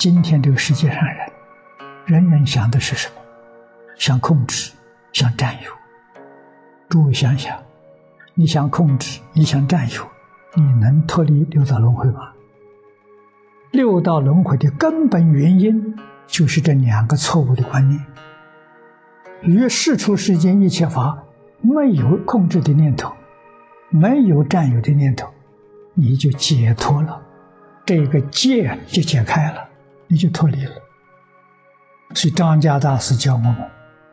今天这个世界上人，人人想的是什么？想控制，想占有。诸位想想，你想控制，你想占有，你能脱离六道轮回吗？六道轮回的根本原因就是这两个错误的观念。于世出世间一切法，没有控制的念头，没有占有的念头，你就解脱了，这个戒就解开了，你就脱离了。所以张家大师教我们：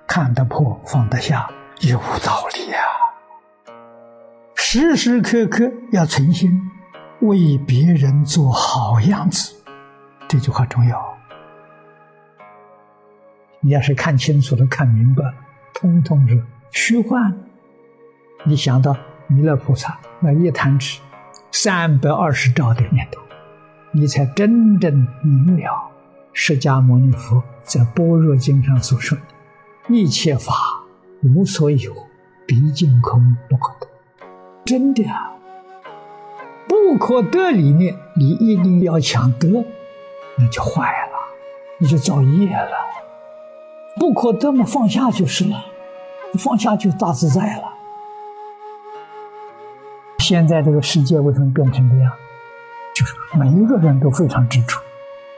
看得破，放得下，有道理呀。时时刻刻要存心为别人做好样子，这句话重要。你要是看清楚了、看明白了，通通是虚幻。你想到弥勒菩萨那一弹指三百二十兆的念头，你才真正明了释迦牟尼佛在《般若经》上所说的“一切法无所有，毕竟空不可得”。真的啊，不可得里面，你一定要想得，那就坏了，你就造业了。不可得嘛，放下就是了，放下就大自在了。现在这个世界为什么变成这样？就是每一个人都非常执着，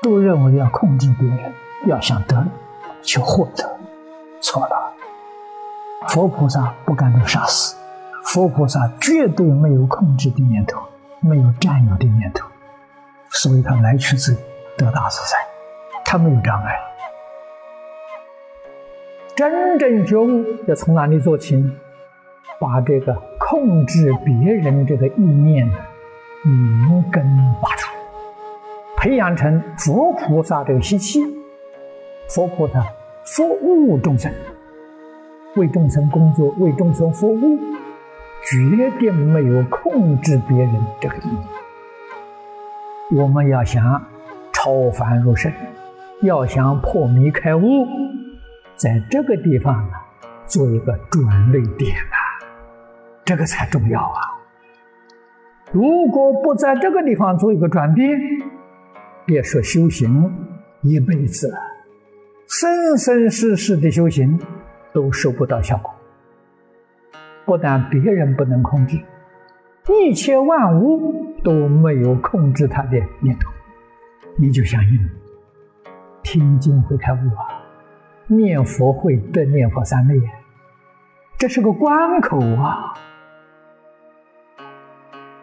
都认为要控制别人，要想得去获得，错了。佛菩萨不敢被杀死，佛菩萨绝对没有控制的念头，没有占有的念头，所以他来去自由，得大自在，他没有障碍。真正觉悟要从哪里做起？把这个控制别人这个意念明根拔除，培养成佛菩萨这个习气。佛菩萨服务众生，为众生工作，为众生服务，绝对没有控制别人这个意念。我们要想超凡入圣，要想破迷开悟。在这个地方呢，做一个转捩点啊，这个才重要啊！如果不在这个地方做一个转变，别说修行一辈子，生生世世的修行都收不到效果。不但别人不能控制，一切万物都没有控制他的念头，你就相信听经会开悟啊！念佛会得念佛三昧，这是个关口啊！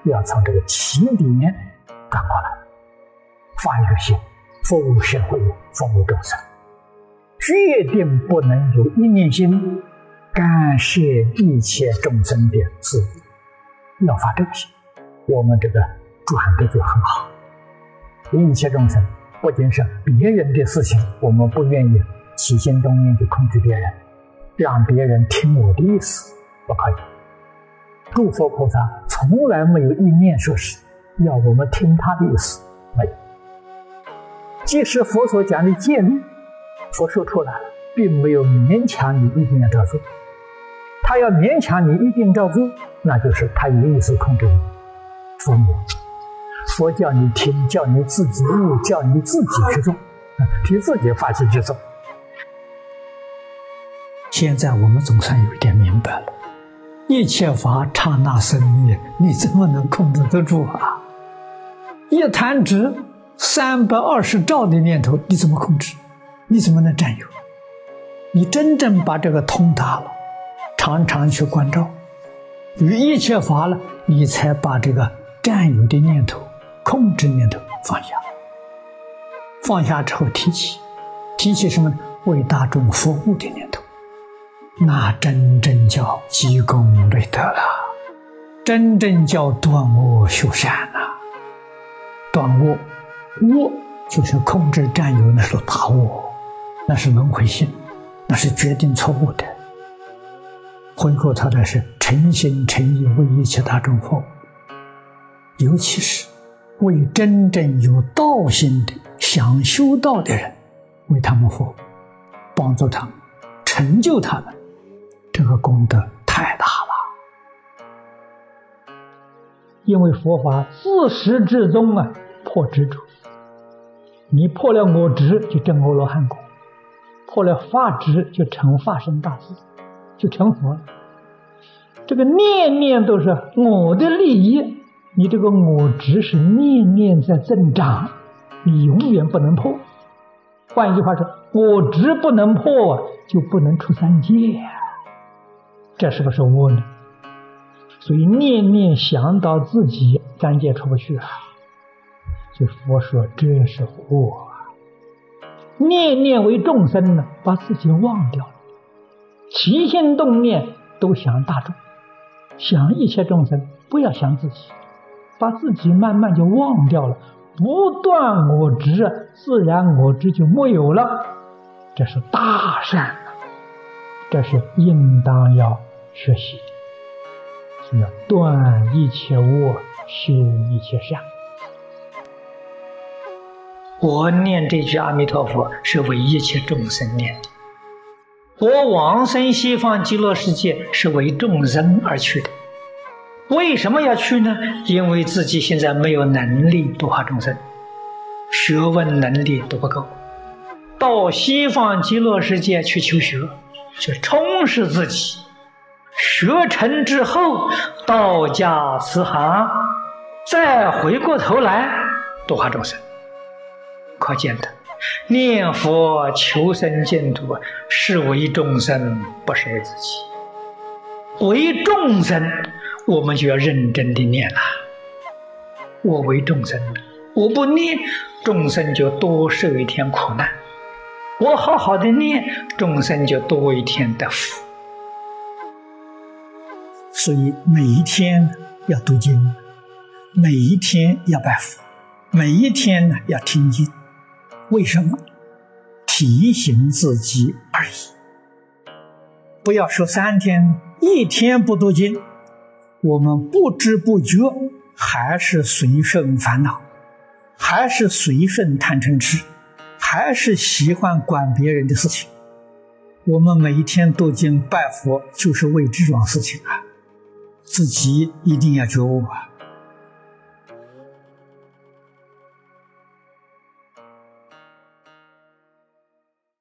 要从这个起点转过来，发一个心，服务社会，服务众生，决定不能有一念心干涉一切众生的事。要发这个心，我们这个转的就很好。一切众生不仅是别人的事情，我们不愿意。起心动念去控制别人，让别人听我的意思，不可以。诸佛菩萨从来没有意念说是要我们听他的意思，没有。即使佛所讲的戒律，佛说出来，并没有勉强你一定要照做。他要勉强你一定照做，那就是他有意思控制你。佛母，佛叫你听，叫你自己悟，叫你自己去做，凭自己发心去做。现在我们总算有一点明白了，一切法刹那生灭，你怎么能控制得住啊？一弹指三百二十兆的念头，你怎么控制？你怎么能占有？你真正把这个通达了，常常去关照，与一切法了，你才把这个占有的念头、控制念头放下。放下之后提起，提起什么？为大众服务的念头。那真正叫积功累德了，真正叫断恶修善了。断恶，恶就是控制占有，那是大恶，那是轮回性，那是决定错误的。回过头来是诚心诚意为一切大众服务，尤其是为真正有道心的、想修道的人，为他们服务，帮助他们，成就他们。这个功德太大了，因为佛法自始至终啊破执着，你破了我执，就证阿罗汉果；破了法执，就成法身大智，就成佛了。这个念念都是我的利益，你这个我执是念念在增长，你永远不能破。换一句话说，我执不能破，就不能出三界，这是不是窝呢？所以念念想到自己三界出不去啊，就佛说这是祸啊。念念为众生呢，把自己忘掉了，起心动念都想大众。想一切众生，不要想自己，把自己慢慢就忘掉了，不断我执，自然我执就没有了。这是大善，这是应当要学习，是要断一切恶，修一切善。我念这句阿弥陀佛，是为一切众生念的。我往生西方极乐世界是为众生而去的，为什么要去呢？因为自己现在没有能力度化众生，学问能力都不够，到西方极乐世界去求学，去充实自己，学成之后道家慈航，再回过头来度化众生，可见的。念佛求生净土，是为众生，不是为自己。为众生，我们就要认真的念了。我为众生，我不念，众生就多受一天苦难；我好好的念，众生就多一天得福。所以每一天要读经，每一天要拜佛，每一天呢要听经。为什么提醒自己而已？不要说三天，一天不读经，我们不知不觉还是随顺烦恼，还是随顺贪嗔痴，还是喜欢管别人的事情。我们每一天读经拜佛，就是为这桩事情啊！自己一定要觉悟啊！